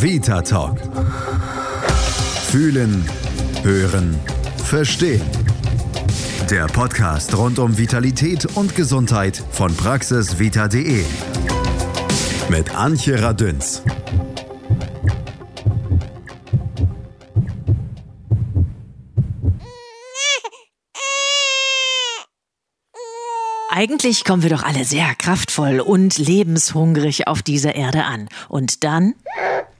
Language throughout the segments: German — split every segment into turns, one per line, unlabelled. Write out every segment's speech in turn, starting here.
Vita Talk. Fühlen, hören, verstehen. Der Podcast rund um Vitalität und Gesundheit von praxisvita.de. Mit Antje Radünz.
Eigentlich kommen wir doch alle sehr kraftvoll und lebenshungrig auf dieser Erde an. Und dann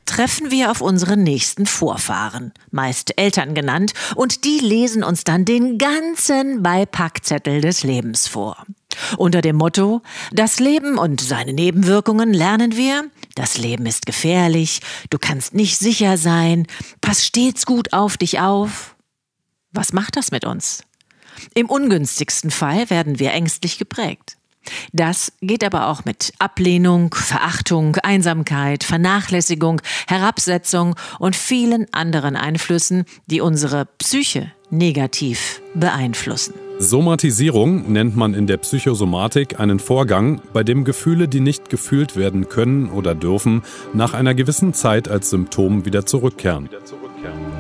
treffen wir auf unsere nächsten Vorfahren, meist Eltern genannt, und die lesen uns dann den ganzen Beipackzettel des Lebens vor. Unter dem Motto Das Leben und seine Nebenwirkungen lernen wir. Das Leben ist gefährlich, du kannst nicht sicher sein, pass stets gut auf dich auf. Was macht das mit uns? Im ungünstigsten Fall werden wir ängstlich geprägt. Das geht aber auch mit Ablehnung, Verachtung, Einsamkeit, Vernachlässigung, Herabsetzung und vielen anderen Einflüssen, die unsere Psyche negativ beeinflussen.
Somatisierung nennt man in der Psychosomatik einen Vorgang, bei dem Gefühle, die nicht gefühlt werden können oder dürfen, nach einer gewissen Zeit als Symptom wieder zurückkehren.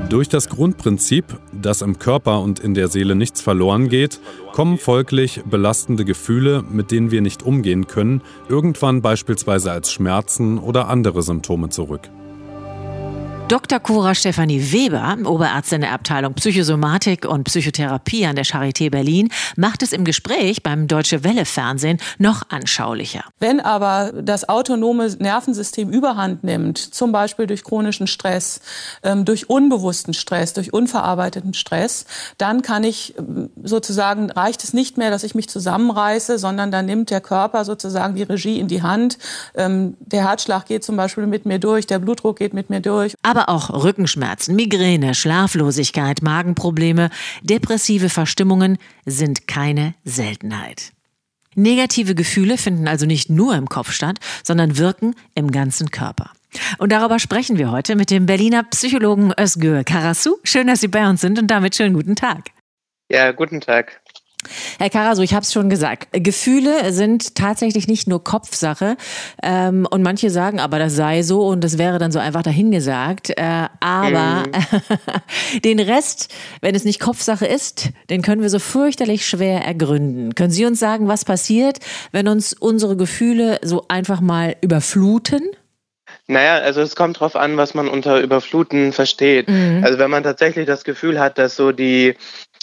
Durch das Grundprinzip, dass im Körper und in der Seele nichts verloren geht, kommen folglich belastende Gefühle, mit denen wir nicht umgehen können, irgendwann beispielsweise als Schmerzen oder andere Symptome zurück.
Dr. Cora Stefanie Weber, Oberärztin der Abteilung Psychosomatik und Psychotherapie an der Charité Berlin, macht es im Gespräch beim Deutsche Welle Fernsehen noch anschaulicher.
Wenn aber das autonome Nervensystem überhand nimmt, zum Beispiel durch chronischen Stress, ähm, durch unbewussten Stress, durch unverarbeiteten Stress, dann kann ich ähm, sozusagen, reicht es nicht mehr, dass ich mich zusammenreiße, sondern dann nimmt der Körper sozusagen die Regie in die Hand. Ähm, der Herzschlag geht zum Beispiel mit mir durch, der Blutdruck geht mit mir durch.
Aber aber auch Rückenschmerzen, Migräne, Schlaflosigkeit, Magenprobleme, depressive Verstimmungen sind keine Seltenheit. Negative Gefühle finden also nicht nur im Kopf statt, sondern wirken im ganzen Körper. Und darüber sprechen wir heute mit dem Berliner Psychologen Özgür Karasu. Schön, dass Sie bei uns sind und damit schönen guten Tag.
Ja, guten Tag.
Herr Karaso, ich habe es schon gesagt. Gefühle sind tatsächlich nicht nur Kopfsache. Ähm, und manche sagen, aber das sei so und das wäre dann so einfach dahingesagt. Äh, aber mhm. den Rest, wenn es nicht Kopfsache ist, den können wir so fürchterlich schwer ergründen. Können Sie uns sagen, was passiert, wenn uns unsere Gefühle so einfach mal überfluten?
Naja, also es kommt drauf an, was man unter Überfluten versteht. Mhm. Also wenn man tatsächlich das Gefühl hat, dass so die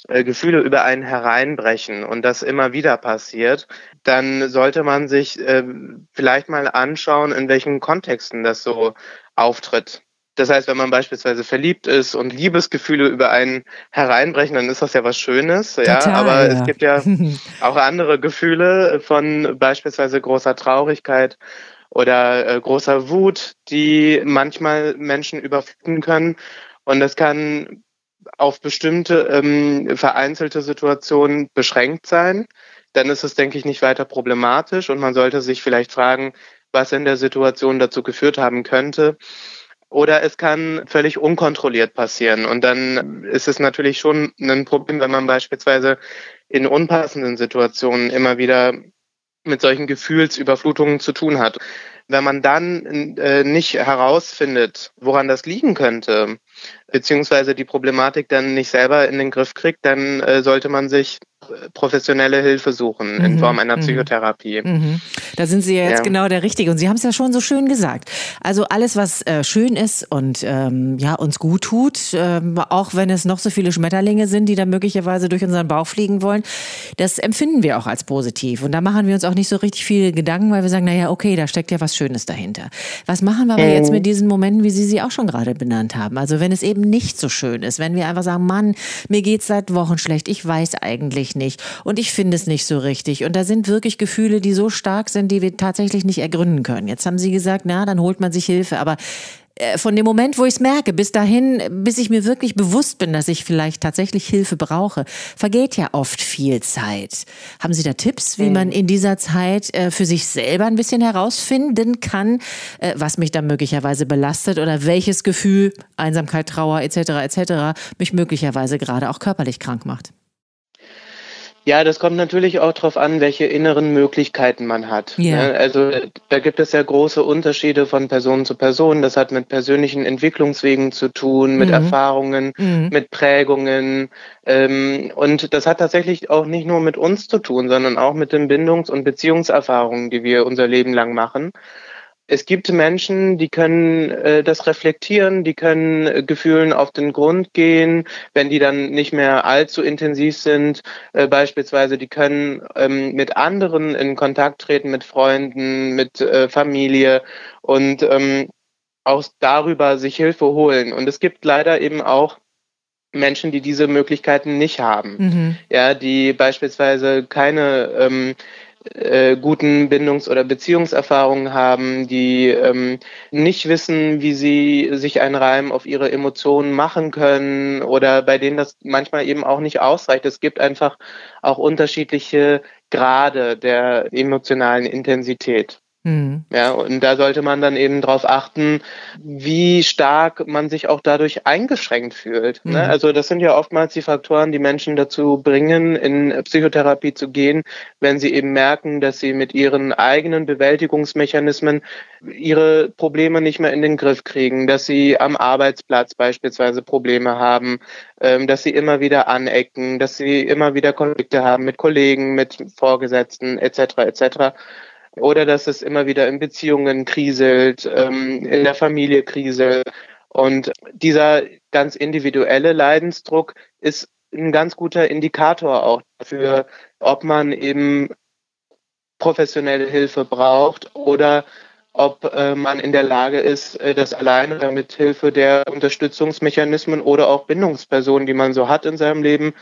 äh, Gefühle über einen hereinbrechen und das immer wieder passiert, dann sollte man sich äh, vielleicht mal anschauen, in welchen Kontexten das so auftritt. Das heißt, wenn man beispielsweise verliebt ist und Liebesgefühle über einen hereinbrechen, dann ist das ja was Schönes, ja. Total, Aber ja. es gibt ja auch andere Gefühle von beispielsweise großer Traurigkeit oder äh, großer Wut, die manchmal Menschen überfluten können. Und das kann auf bestimmte ähm, vereinzelte Situationen beschränkt sein, dann ist es, denke ich, nicht weiter problematisch und man sollte sich vielleicht fragen, was in der Situation dazu geführt haben könnte. Oder es kann völlig unkontrolliert passieren. Und dann ist es natürlich schon ein Problem, wenn man beispielsweise in unpassenden Situationen immer wieder mit solchen Gefühlsüberflutungen zu tun hat. Wenn man dann äh, nicht herausfindet, woran das liegen könnte, beziehungsweise die Problematik dann nicht selber in den Griff kriegt, dann äh, sollte man sich professionelle Hilfe suchen in mhm. Form einer mhm. Psychotherapie. Mhm.
Da sind Sie ja jetzt ja. genau der Richtige und Sie haben es ja schon so schön gesagt. Also alles, was äh, schön ist und ähm, ja uns gut tut, ähm, auch wenn es noch so viele Schmetterlinge sind, die da möglicherweise durch unseren Bauch fliegen wollen, das empfinden wir auch als positiv und da machen wir uns auch nicht so richtig viele Gedanken, weil wir sagen, naja, okay, da steckt ja was Schönes dahinter. Was machen wir aber jetzt mhm. mit diesen Momenten, wie Sie sie auch schon gerade benannt haben? Also wenn es eben nicht so schön ist, wenn wir einfach sagen, Mann, mir geht's seit Wochen schlecht, ich weiß eigentlich nicht und ich finde es nicht so richtig. Und da sind wirklich Gefühle, die so stark sind, die wir tatsächlich nicht ergründen können. Jetzt haben Sie gesagt, na, dann holt man sich Hilfe, aber äh, von dem Moment, wo ich es merke, bis dahin, bis ich mir wirklich bewusst bin, dass ich vielleicht tatsächlich Hilfe brauche, vergeht ja oft viel Zeit. Haben Sie da Tipps, wie man in dieser Zeit äh, für sich selber ein bisschen herausfinden kann, äh, was mich dann möglicherweise belastet oder welches Gefühl, Einsamkeit, Trauer etc. etc. mich möglicherweise gerade auch körperlich krank macht?
Ja, das kommt natürlich auch darauf an, welche inneren Möglichkeiten man hat.
Ja.
Ne? Also da gibt es ja große Unterschiede von Person zu Person. Das hat mit persönlichen Entwicklungswegen zu tun, mit
Mhm.
Erfahrungen,
Mhm.
mit Prägungen. Ähm, und das hat tatsächlich auch nicht nur mit uns zu tun, sondern auch mit den Bindungs- und Beziehungserfahrungen, die wir unser Leben lang machen. Es gibt Menschen, die können äh, das reflektieren, die können äh, Gefühlen auf den Grund gehen, wenn die dann nicht mehr allzu intensiv sind. Äh, beispielsweise, die können ähm, mit anderen in Kontakt treten, mit Freunden, mit äh, Familie und ähm, auch darüber sich Hilfe holen. Und es gibt leider eben auch Menschen, die diese Möglichkeiten nicht haben.
Mhm.
Ja, die beispielsweise keine ähm, äh, guten Bindungs- oder Beziehungserfahrungen haben, die ähm, nicht wissen, wie sie sich einen Reim auf ihre Emotionen machen können oder bei denen das manchmal eben auch nicht ausreicht. Es gibt einfach auch unterschiedliche Grade der emotionalen Intensität.
Mhm.
Ja, und da sollte man dann eben darauf achten, wie stark man sich auch dadurch eingeschränkt fühlt.
Mhm.
Ne? Also das sind ja oftmals die Faktoren, die Menschen dazu bringen, in Psychotherapie zu gehen, wenn sie eben merken, dass sie mit ihren eigenen Bewältigungsmechanismen ihre Probleme nicht mehr in den Griff kriegen, dass sie am Arbeitsplatz beispielsweise Probleme haben, ähm, dass sie immer wieder anecken, dass sie immer wieder Konflikte haben mit Kollegen, mit Vorgesetzten etc. etc oder dass es immer wieder in Beziehungen kriselt, ähm, in der Familie kriselt. Und dieser ganz individuelle Leidensdruck ist ein ganz guter Indikator auch dafür, ob man eben professionelle Hilfe braucht oder ob äh, man in der Lage ist, äh, das alleine oder mit Hilfe der Unterstützungsmechanismen oder auch Bindungspersonen, die man so hat in seinem Leben,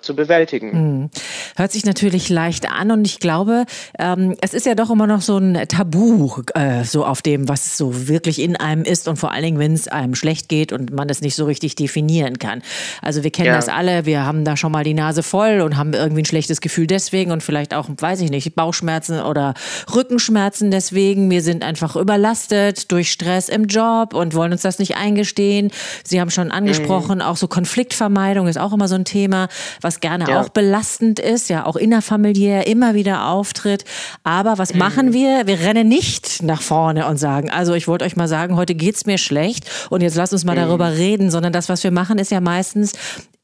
zu bewältigen.
Hm. Hört sich natürlich leicht an und ich glaube, ähm, es ist ja doch immer noch so ein Tabu, äh, so auf dem, was so wirklich in einem ist und vor allen Dingen, wenn es einem schlecht geht und man es nicht so richtig definieren kann. Also wir kennen
Ja.
das alle, wir haben da schon mal die Nase voll und haben irgendwie ein schlechtes Gefühl deswegen und vielleicht auch, weiß ich nicht, Bauchschmerzen oder Rückenschmerzen deswegen. Wir sind einfach überlastet durch Stress im Job und wollen uns das nicht eingestehen. Sie haben schon angesprochen, auch so Konfliktvermeidung ist auch immer so ein Thema, was gerne
Ja.
auch belastend ist, ja auch innerfamiliär immer wieder auftritt. Aber was machen wir? Wir rennen nicht nach vorne und sagen, also ich wollte euch mal sagen, heute geht's mir schlecht und jetzt lasst uns mal darüber reden, sondern das, was wir machen, ist ja meistens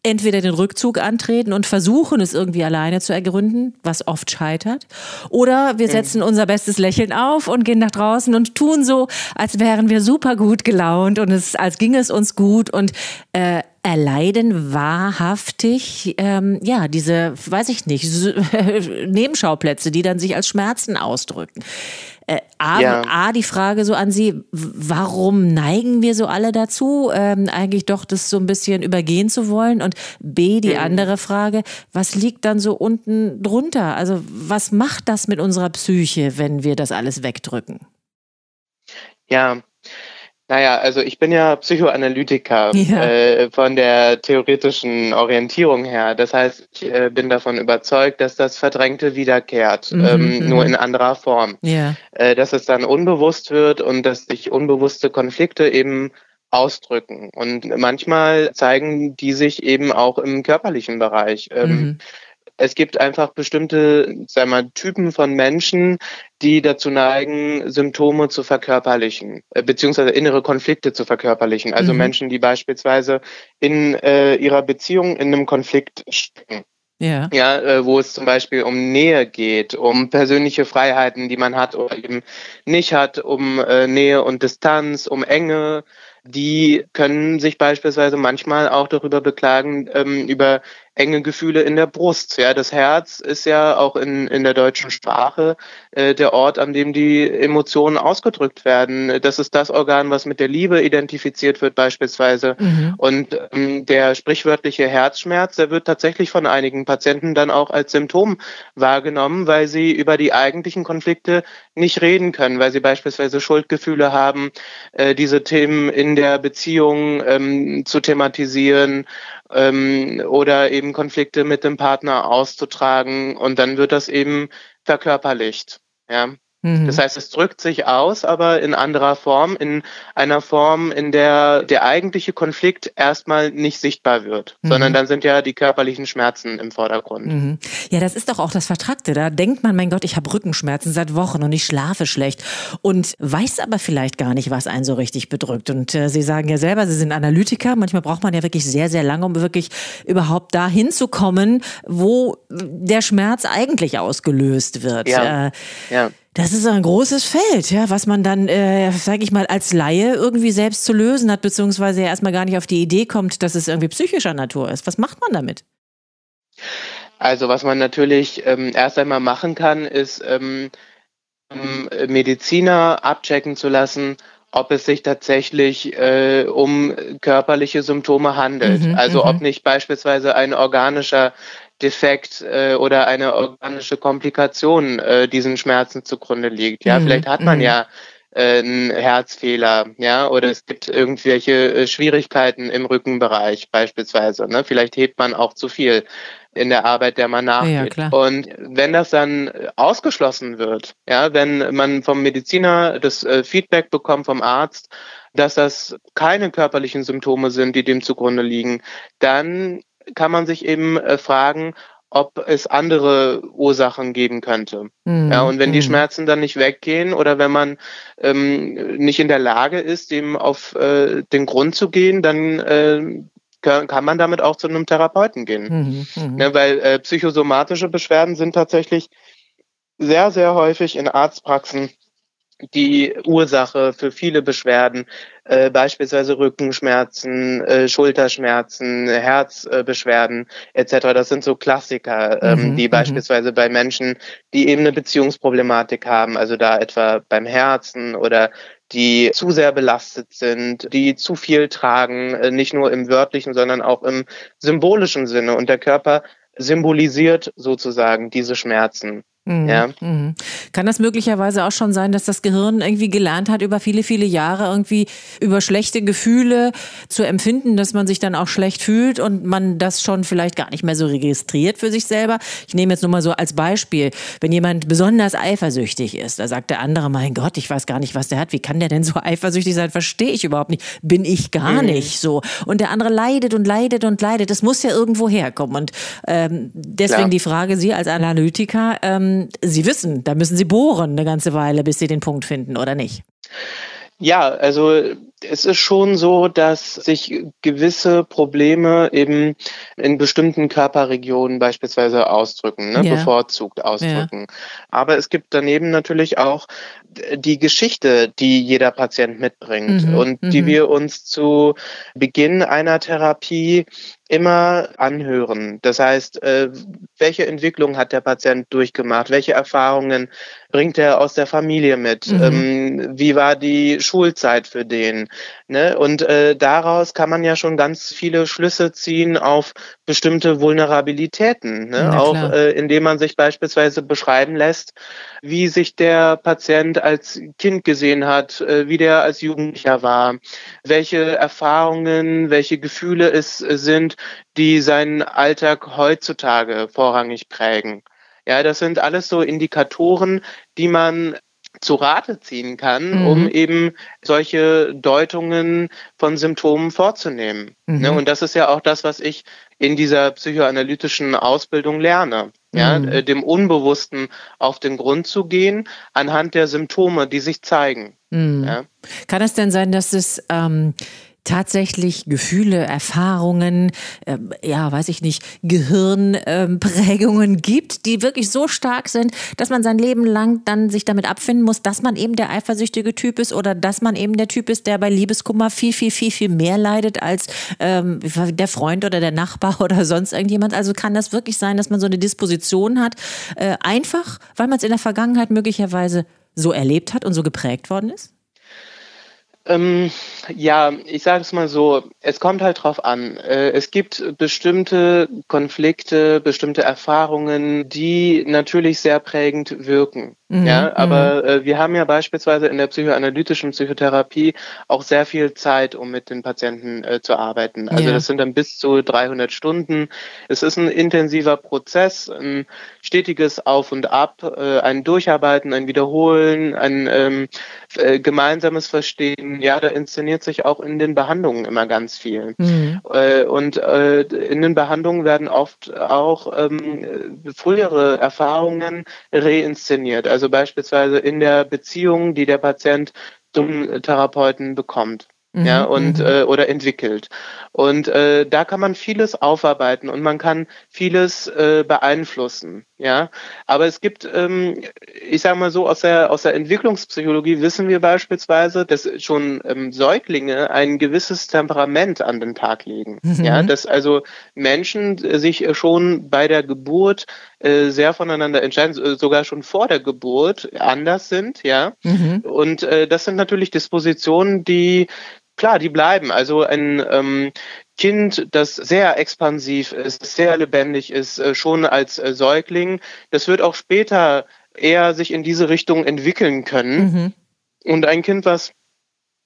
entweder den Rückzug antreten und versuchen, es irgendwie alleine zu ergründen, was oft scheitert, oder wir setzen unser bestes Lächeln auf und gehen nach draußen und tun so, als wären wir super gut gelaunt und es, als ginge es uns gut und äh, erleiden wahrhaftig, ähm, ja, diese, weiß ich nicht, Nebenschauplätze, die dann sich als Schmerzen ausdrücken. Äh, A,
Ja.
A, die Frage so an Sie, warum neigen wir so alle dazu, ähm, eigentlich doch das so ein bisschen übergehen zu wollen? Und B, die andere Frage, was liegt dann so unten drunter? Also was macht das mit unserer Psyche, wenn wir das alles wegdrücken?
Ja, naja, also ich bin ja Psychoanalytiker
Ja.
äh, von der theoretischen Orientierung her. Das heißt, ich äh, bin davon überzeugt, dass das Verdrängte wiederkehrt,
Mhm,
ähm,
mhm.
nur in anderer Form.
Ja.
Äh, dass es dann unbewusst wird und dass sich unbewusste Konflikte eben ausdrücken. Und manchmal zeigen die sich eben auch im körperlichen Bereich. Ähm,
Mhm.
Es gibt einfach bestimmte, sagen wir mal, Typen von Menschen, die dazu neigen, Symptome zu verkörperlichen, äh, beziehungsweise innere Konflikte zu verkörperlichen. Also
Mhm.
Menschen, die beispielsweise in äh, ihrer Beziehung in einem Konflikt stecken.
Ja.
Ja, äh, wo es zum Beispiel um Nähe geht, um persönliche Freiheiten, die man hat oder eben nicht hat, um äh, Nähe und Distanz, um Enge. Die können sich beispielsweise manchmal auch darüber beklagen, ähm, über enge Gefühle in der Brust. Ja, das Herz ist ja auch in, in der deutschen Sprache äh, der Ort, an dem die Emotionen ausgedrückt werden. Das ist das Organ, was mit der Liebe identifiziert wird beispielsweise.
Mhm.
Und ähm, der sprichwörtliche Herzschmerz, der wird tatsächlich von einigen Patienten dann auch als Symptom wahrgenommen, weil sie über die eigentlichen Konflikte nicht reden können, weil sie beispielsweise Schuldgefühle haben, äh, diese Themen in der Beziehung ähm, zu thematisieren ähm, oder eben Konflikte mit dem Partner auszutragen und dann wird das eben verkörperlicht. Ja. Mhm. Das heißt, es drückt sich aus, aber in anderer Form, in einer Form, in der der eigentliche Konflikt erstmal nicht sichtbar wird, mhm. sondern dann sind ja die körperlichen Schmerzen im Vordergrund. Mhm.
Ja, das ist doch auch das Vertrackte. Da denkt man, mein Gott, ich habe Rückenschmerzen seit Wochen und ich schlafe schlecht und weiß aber vielleicht gar nicht, was einen so richtig bedrückt. Und äh, Sie sagen ja selber, Sie sind Analytiker. Manchmal braucht man ja wirklich sehr, sehr lange, um wirklich überhaupt dahin zu kommen, wo der Schmerz eigentlich ausgelöst wird.
Ja. Äh, ja.
Das ist ein großes Feld, ja, was man dann, äh, sage ich mal, als Laie irgendwie selbst zu lösen hat, beziehungsweise ja erstmal gar nicht auf die Idee kommt, dass es irgendwie psychischer Natur ist. Was macht man damit?
Also was man natürlich ähm, erst einmal machen kann, ist ähm, Mediziner abchecken zu lassen, ob es sich tatsächlich äh, um körperliche Symptome handelt. Mhm, also ob mhm. nicht beispielsweise ein organischer Defekt äh, oder eine organische Komplikation äh, diesen Schmerzen zugrunde liegt. Ja, mhm. vielleicht hat man mhm. ja äh, einen Herzfehler, ja, oder es gibt irgendwelche äh, Schwierigkeiten im Rückenbereich beispielsweise. Ne? Vielleicht hebt man auch zu viel in der Arbeit, der man nachgeht. Ja, und wenn das dann ausgeschlossen wird, ja, wenn man vom Mediziner das äh, Feedback bekommt vom Arzt, dass das keine körperlichen Symptome sind, die dem zugrunde liegen, dann kann man sich eben äh, fragen, ob es andere Ursachen geben könnte. Mhm. Ja, und wenn die mhm. Schmerzen dann nicht weggehen oder wenn man ähm, nicht in der Lage ist, dem auf äh, den Grund zu gehen, dann äh, kann man damit auch zu einem Therapeuten gehen. Mhm, mh. ja, weil äh, psychosomatische Beschwerden sind tatsächlich sehr, sehr häufig in Arztpraxen die Ursache für viele Beschwerden, äh, beispielsweise Rückenschmerzen, äh, Schulterschmerzen, Herzbeschwerden äh, etc. Das sind so Klassiker, ähm, mhm, die mhm. beispielsweise bei Menschen, die eben eine Beziehungsproblematik haben, also da etwa beim Herzen oder die zu sehr belastet sind, die zu viel tragen, äh, nicht nur im wörtlichen, sondern auch im symbolischen Sinne. Und der Körper symbolisiert sozusagen diese Schmerzen.
Mhm. Ja. Mhm. Kann das möglicherweise auch schon sein, dass das Gehirn irgendwie gelernt hat, über viele, viele Jahre irgendwie über schlechte Gefühle zu empfinden, dass man sich dann auch schlecht fühlt und man das schon vielleicht gar nicht mehr so registriert für sich selber? Ich nehme jetzt nur mal so als Beispiel, wenn jemand besonders eifersüchtig ist, da sagt der andere, mein Gott, ich weiß gar nicht, was der hat. Wie kann der denn so eifersüchtig sein? Verstehe ich überhaupt nicht. Bin ich gar mhm. nicht so. Und der andere leidet und leidet und leidet. Das muss ja irgendwo herkommen. Und ähm, deswegen Klar. die Frage, Sie als Analytiker, ähm, Sie wissen, da müssen Sie bohren eine ganze Weile, bis Sie den Punkt finden, oder nicht?
Ja, also es ist schon so, dass sich gewisse Probleme eben in bestimmten Körperregionen beispielsweise ausdrücken, ne? ja. bevorzugt ausdrücken. Ja. Aber es gibt daneben natürlich auch die Geschichte, die jeder Patient mitbringt mhm. und die mhm. wir uns zu Beginn einer Therapie immer anhören. Das heißt, äh, welche Entwicklung hat der Patient durchgemacht? Welche Erfahrungen bringt er aus der Familie mit? Mhm. Ähm, wie war die Schulzeit für den? Ne? Und äh, daraus kann man ja schon ganz viele Schlüsse ziehen auf bestimmte Vulnerabilitäten. Ne? Auch äh, indem man sich beispielsweise beschreiben lässt, wie sich der Patient als Kind gesehen hat, äh, wie der als Jugendlicher war, welche Erfahrungen, welche Gefühle es äh, sind, die seinen Alltag heutzutage vorrangig prägen. Ja, das sind alles so Indikatoren, die man zu Rate ziehen kann, mhm. um eben solche Deutungen von Symptomen vorzunehmen. Mhm. Ne, und das ist ja auch das, was ich in dieser psychoanalytischen Ausbildung lerne. Ja, mhm. Äh, dem Unbewussten auf den Grund zu gehen anhand der Symptome, die sich zeigen.
Mhm. Ja. Kann es denn sein, dass es ähm, tatsächlich Gefühle, Erfahrungen, äh, ja, weiß ich nicht, Gehirnprägungen äh, gibt, die wirklich so stark sind, dass man sein Leben lang dann sich damit abfinden muss, dass man eben der eifersüchtige Typ ist oder dass man eben der Typ ist, der bei Liebeskummer viel, viel, viel, viel mehr leidet als ähm, der Freund oder der Nachbar oder sonst irgendjemand. Also kann das wirklich sein, dass man so eine Disposition hat, äh, einfach, weil man es in der Vergangenheit möglicherweise so erlebt hat und so geprägt worden ist?
Ähm, ja, ich sage es mal so, es kommt halt drauf an. Äh, es gibt bestimmte Konflikte, bestimmte Erfahrungen, die natürlich sehr prägend wirken. Mhm, ja, aber äh, wir haben ja beispielsweise in der psychoanalytischen Psychotherapie auch sehr viel Zeit, um mit den Patienten äh, zu arbeiten. Also ja. das sind dann bis zu 300 Stunden. Es ist ein intensiver Prozess, ein stetiges Auf und Ab, äh, ein Durcharbeiten, ein Wiederholen, ein ähm, äh, gemeinsames Verstehen. Ja, da inszeniert sich auch in den Behandlungen immer ganz viel. Mhm. Äh, und äh, in den Behandlungen werden oft auch ähm, frühere Erfahrungen reinszeniert. Also also beispielsweise in der Beziehung, die der Patient zum Therapeuten bekommt mhm, ja, und mhm. äh, oder entwickelt. Und äh, da kann man vieles aufarbeiten und man kann vieles äh, beeinflussen, ja. Aber es gibt, ähm, ich sage mal so, aus der aus der Entwicklungspsychologie wissen wir beispielsweise, dass schon ähm, Säuglinge ein gewisses Temperament an den Tag legen, mhm. ja, dass also Menschen sich schon bei der Geburt äh, sehr voneinander entscheiden, sogar schon vor der Geburt anders sind, ja. Mhm. Und äh, das sind natürlich Dispositionen, die klar, die bleiben. Also ein ähm, Kind, das sehr expansiv ist, sehr lebendig ist, äh, schon als äh, Säugling, das wird auch später eher sich in diese Richtung entwickeln können. Mhm. Und ein Kind, was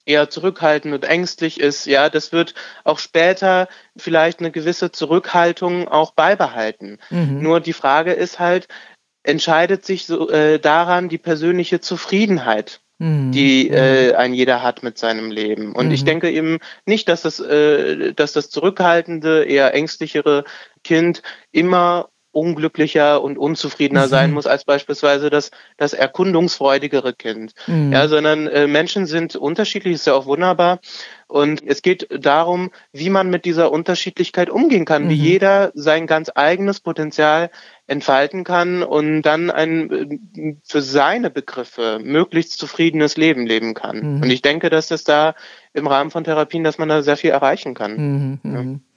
eher zurückhaltend und ängstlich ist, ja, das wird auch später vielleicht eine gewisse Zurückhaltung auch beibehalten. Mhm. Nur die Frage ist halt, entscheidet sich so äh, daran die persönliche Zufriedenheit Mhm. die äh, ein jeder hat mit seinem Leben. Und mhm. ich denke eben nicht, dass das, äh, dass das zurückhaltende, eher ängstlichere Kind immer unglücklicher und unzufriedener mhm. sein muss als beispielsweise das, das erkundungsfreudigere Kind. Mhm. Ja, sondern äh, Menschen sind unterschiedlich, ist ja auch wunderbar. Und es geht darum, wie man mit dieser Unterschiedlichkeit umgehen kann, mhm. wie jeder sein ganz eigenes Potenzial entfalten kann und dann ein äh, für seine Begriffe möglichst zufriedenes Leben leben kann. Mhm. Und ich denke, dass das da im Rahmen von Therapien, dass man da sehr viel erreichen kann. Mhm. Ja.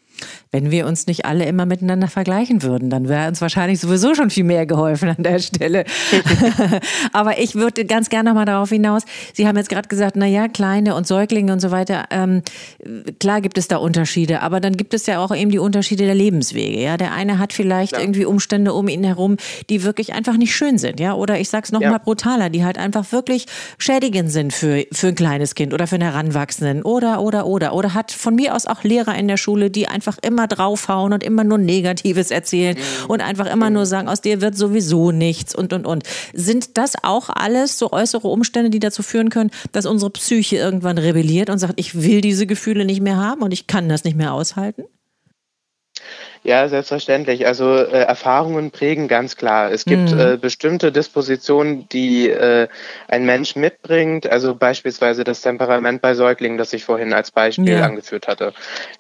Wenn wir uns nicht alle immer miteinander vergleichen würden, dann wäre uns wahrscheinlich sowieso schon viel mehr geholfen an der Stelle. Aber ich würde ganz gerne noch mal darauf hinaus. Sie haben jetzt gerade gesagt, na ja, kleine und Säuglinge und so weiter. Ähm, klar gibt es da Unterschiede, aber dann gibt es ja auch eben die Unterschiede der Lebenswege. Ja, der eine hat vielleicht ja. irgendwie Umstände um ihn herum, die wirklich einfach nicht schön sind. Ja, oder ich sag's noch ja. mal brutaler, die halt einfach wirklich schädigend sind für für ein kleines Kind oder für einen Heranwachsenden oder oder oder oder hat von mir aus auch Lehrer in der Schule, die einfach immer immer draufhauen und immer nur Negatives erzählen mhm. und einfach immer nur sagen, aus dir wird sowieso nichts und und und. Sind das auch alles so äußere Umstände, die dazu führen können, dass unsere Psyche irgendwann rebelliert und sagt, ich will diese Gefühle nicht mehr haben und ich kann das nicht mehr aushalten?
Ja, selbstverständlich. Also äh, Erfahrungen prägen ganz klar. Es gibt mhm. äh, bestimmte Dispositionen, die äh, ein Mensch mitbringt. Also beispielsweise das Temperament bei Säuglingen, das ich vorhin als Beispiel ja. angeführt hatte.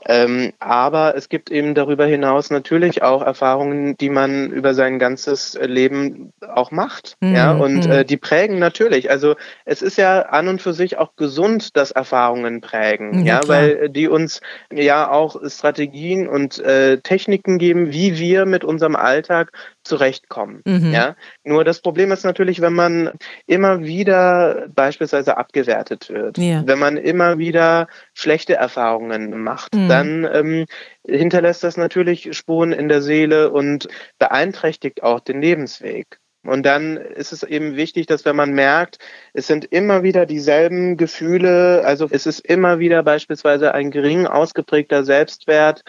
Ähm, aber es gibt eben darüber hinaus natürlich auch Erfahrungen, die man über sein ganzes Leben auch macht. Mhm. Ja, und äh, mhm. die prägen natürlich. Also es ist ja an und für sich auch gesund, dass Erfahrungen prägen. Ja, ja weil die uns ja auch Strategien und äh, Techniken Techniken geben, wie wir mit unserem Alltag zurechtkommen. Mhm. Ja? Nur das Problem ist natürlich, wenn man immer wieder beispielsweise abgewertet wird, ja. wenn man immer wieder schlechte Erfahrungen macht, mhm. dann ähm, hinterlässt das natürlich Spuren in der Seele und beeinträchtigt auch den Lebensweg. Und dann ist es eben wichtig, dass wenn man merkt, es sind immer wieder dieselben Gefühle, also es ist immer wieder beispielsweise ein gering ausgeprägter Selbstwert,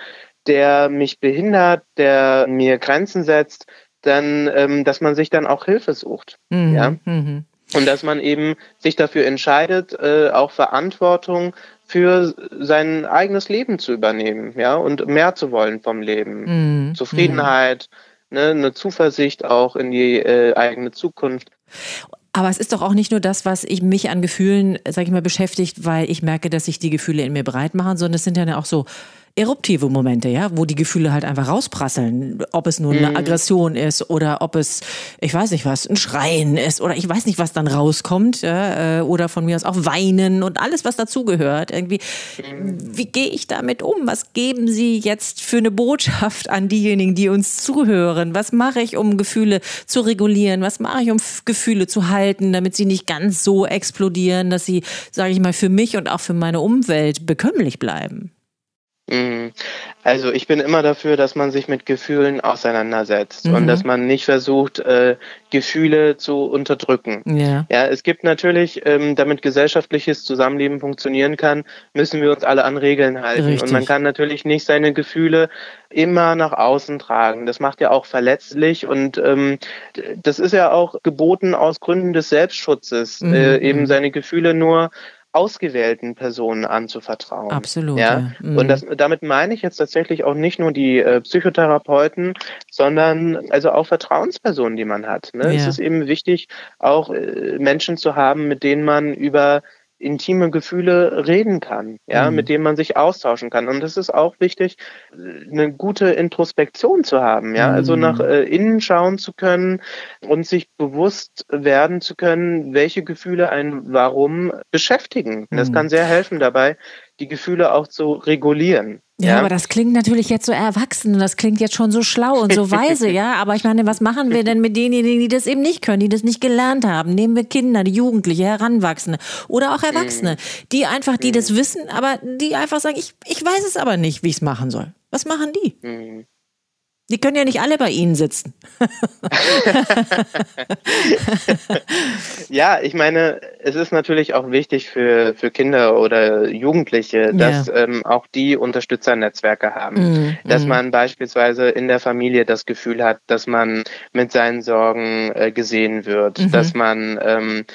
der mich behindert, der mir Grenzen setzt, dann, ähm, dass man sich dann auch Hilfe sucht. Mhm. Ja? Mhm. Und dass man eben sich dafür entscheidet, äh, auch Verantwortung für sein eigenes Leben zu übernehmen, ja, und mehr zu wollen vom Leben. Mhm. Zufriedenheit, ne, eine Zuversicht auch in die äh, eigene Zukunft.
Aber es ist doch auch nicht nur das, was ich mich an Gefühlen, sag ich mal, beschäftigt, weil ich merke, dass sich die Gefühle in mir breit machen, sondern es sind ja auch so eruptive Momente, ja, wo die Gefühle halt einfach rausprasseln. Ob es nun eine mhm. Aggression ist oder ob es, ich weiß nicht was, ein Schreien ist oder ich weiß nicht, was dann rauskommt, ja, äh, oder von mir aus auch Weinen und alles, was dazugehört. Irgendwie, wie gehe ich damit um? Was geben Sie jetzt für eine Botschaft an diejenigen, die uns zuhören? Was mache ich, um Gefühle zu regulieren? Was mache ich, um Gefühle zu halten, damit sie nicht ganz so explodieren, dass sie, sage ich mal, für mich und auch für meine Umwelt bekömmlich bleiben?
Mhm. Also ich bin immer dafür, dass man sich mit Gefühlen auseinandersetzt mhm. und dass man nicht versucht, äh, Gefühle zu unterdrücken. Ja, ja es gibt natürlich, ähm, damit gesellschaftliches Zusammenleben funktionieren kann, müssen wir uns alle an Regeln halten. Richtig. Und man kann natürlich nicht seine Gefühle immer nach außen tragen. Das macht ja auch verletzlich und ähm, das ist ja auch geboten aus Gründen des Selbstschutzes, mhm. äh, eben seine Gefühle nur ausgewählten Personen anzuvertrauen.
Absolut.
Ja. ja. Mhm. Und das, damit meine ich jetzt tatsächlich auch nicht nur die äh, Psychotherapeuten, sondern also auch Vertrauenspersonen, die man hat. Ne? Ja. Es ist eben wichtig, auch äh, Menschen zu haben, mit denen man über intime Gefühle reden kann, ja, mhm. mit denen man sich austauschen kann. Und es ist auch wichtig, eine gute Introspektion zu haben, ja, also mhm. also nach äh, innen schauen zu können und sich bewusst werden zu können, welche Gefühle einen warum beschäftigen. Mhm. Das kann sehr helfen dabei, die Gefühle auch zu regulieren.
Ja, ja, aber das klingt natürlich jetzt so erwachsen und das klingt jetzt schon so schlau und so weise, ja. Aber ich meine, was machen wir denn mit denjenigen, die das eben nicht können, die das nicht gelernt haben? Nehmen wir Kinder, die Jugendliche, Heranwachsende oder auch Erwachsene, mhm. die einfach, die das mhm. wissen, aber die einfach sagen, ich, ich weiß es aber nicht, wie ich es machen soll. Was machen die? Die können ja nicht alle bei Ihnen sitzen.
ja, ich meine, es ist natürlich auch wichtig für, für Kinder oder Jugendliche, dass ja. ähm, auch die Unterstützernetzwerke haben. Mm, dass mm. man beispielsweise in der Familie das Gefühl hat, dass man mit seinen Sorgen äh, gesehen wird, mhm. dass man ähm,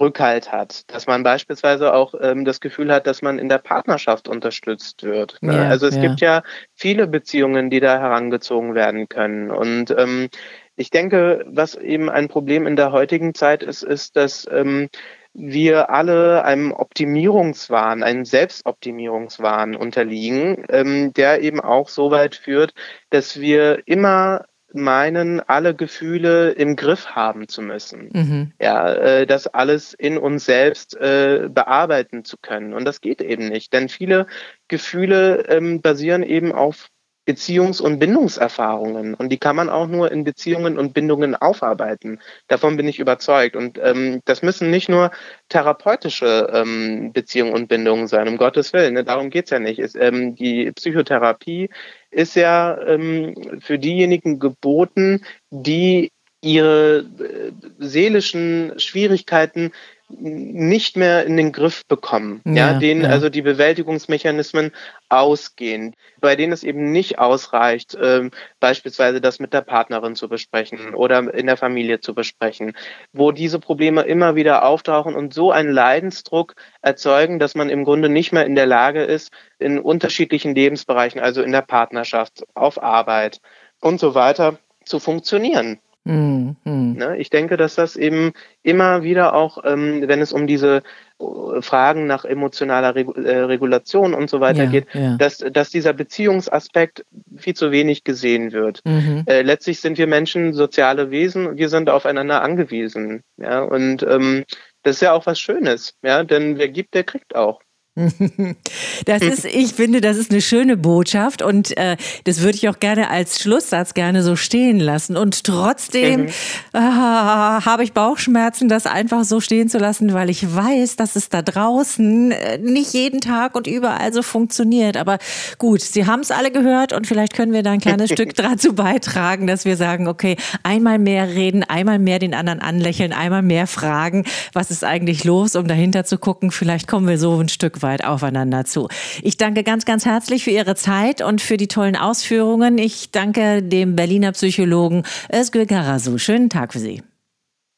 Rückhalt hat, dass man beispielsweise auch ähm, das Gefühl hat, dass man in der Partnerschaft unterstützt wird. Ne? Ja, also es ja. gibt ja viele Beziehungen, die da herangezogen werden können. Und ähm, ich denke, was eben ein Problem in der heutigen Zeit ist, ist, dass ähm, wir alle einem Optimierungswahn, einem Selbstoptimierungswahn unterliegen, ähm, der eben auch so weit führt, dass wir immer meinen, alle Gefühle im Griff haben zu müssen. Mhm. Ja, äh, das alles in uns selbst äh, bearbeiten zu können. Und das geht eben nicht, denn viele Gefühle ähm, basieren eben auf Beziehungs- und Bindungserfahrungen. Und die kann man auch nur in Beziehungen und Bindungen aufarbeiten. Davon bin ich überzeugt. Und ähm, das müssen nicht nur therapeutische ähm, Beziehungen und Bindungen sein, um Gottes Willen. Ne? Darum geht's ja nicht. Ist, ähm, die Psychotherapie ist ja ähm, für diejenigen geboten, die ihre äh, seelischen Schwierigkeiten nicht mehr in den Griff bekommen, ja, ja denen ja. also die Bewältigungsmechanismen ausgehen, bei denen es eben nicht ausreicht, ähm, beispielsweise das mit der Partnerin zu besprechen oder in der Familie zu besprechen, wo diese Probleme immer wieder auftauchen und so einen Leidensdruck erzeugen, dass man im Grunde nicht mehr in der Lage ist, in unterschiedlichen Lebensbereichen, also in der Partnerschaft, auf Arbeit und so weiter, zu funktionieren. Mhm. Ne, ich denke, dass das eben immer wieder auch, ähm, wenn es um diese äh, Fragen nach emotionaler äh, Regulation und so weiter ja, geht, ja. Dass, dass dieser Beziehungsaspekt viel zu wenig gesehen wird. Mhm. Äh, letztlich sind wir Menschen soziale Wesen, wir sind aufeinander angewiesen. Ja, und ähm, das ist ja auch was Schönes, ja, denn wer gibt, der kriegt auch.
Das ist, ich finde, das ist eine schöne Botschaft und äh, das würde ich auch gerne als Schlusssatz gerne so stehen lassen. Und trotzdem mhm. äh, habe ich Bauchschmerzen, das einfach so stehen zu lassen, weil ich weiß, dass es da draußen äh, nicht jeden Tag und überall so funktioniert. Aber gut, Sie haben es alle gehört und vielleicht können wir da ein kleines Stück dazu beitragen, dass wir sagen, okay, einmal mehr reden, einmal mehr den anderen anlächeln, einmal mehr fragen, was ist eigentlich los, um dahinter zu gucken. Vielleicht kommen wir so ein Stück weit aufeinander zu. Ich danke ganz, ganz herzlich für Ihre Zeit und für die tollen Ausführungen. Ich danke dem Berliner Psychologen Özgür Garasu. Schönen Tag für Sie.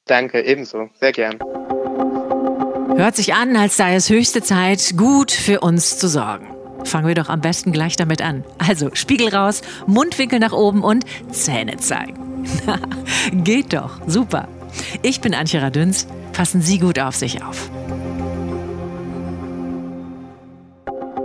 Danke, ebenso. Sehr gern.
Hört sich an, als sei es höchste Zeit, gut für uns zu sorgen. Fangen wir doch am besten gleich damit an. Also Spiegel raus, Mundwinkel nach oben und Zähne zeigen. Geht doch, super. Ich bin Antje Radüns. Passen Sie gut auf sich auf.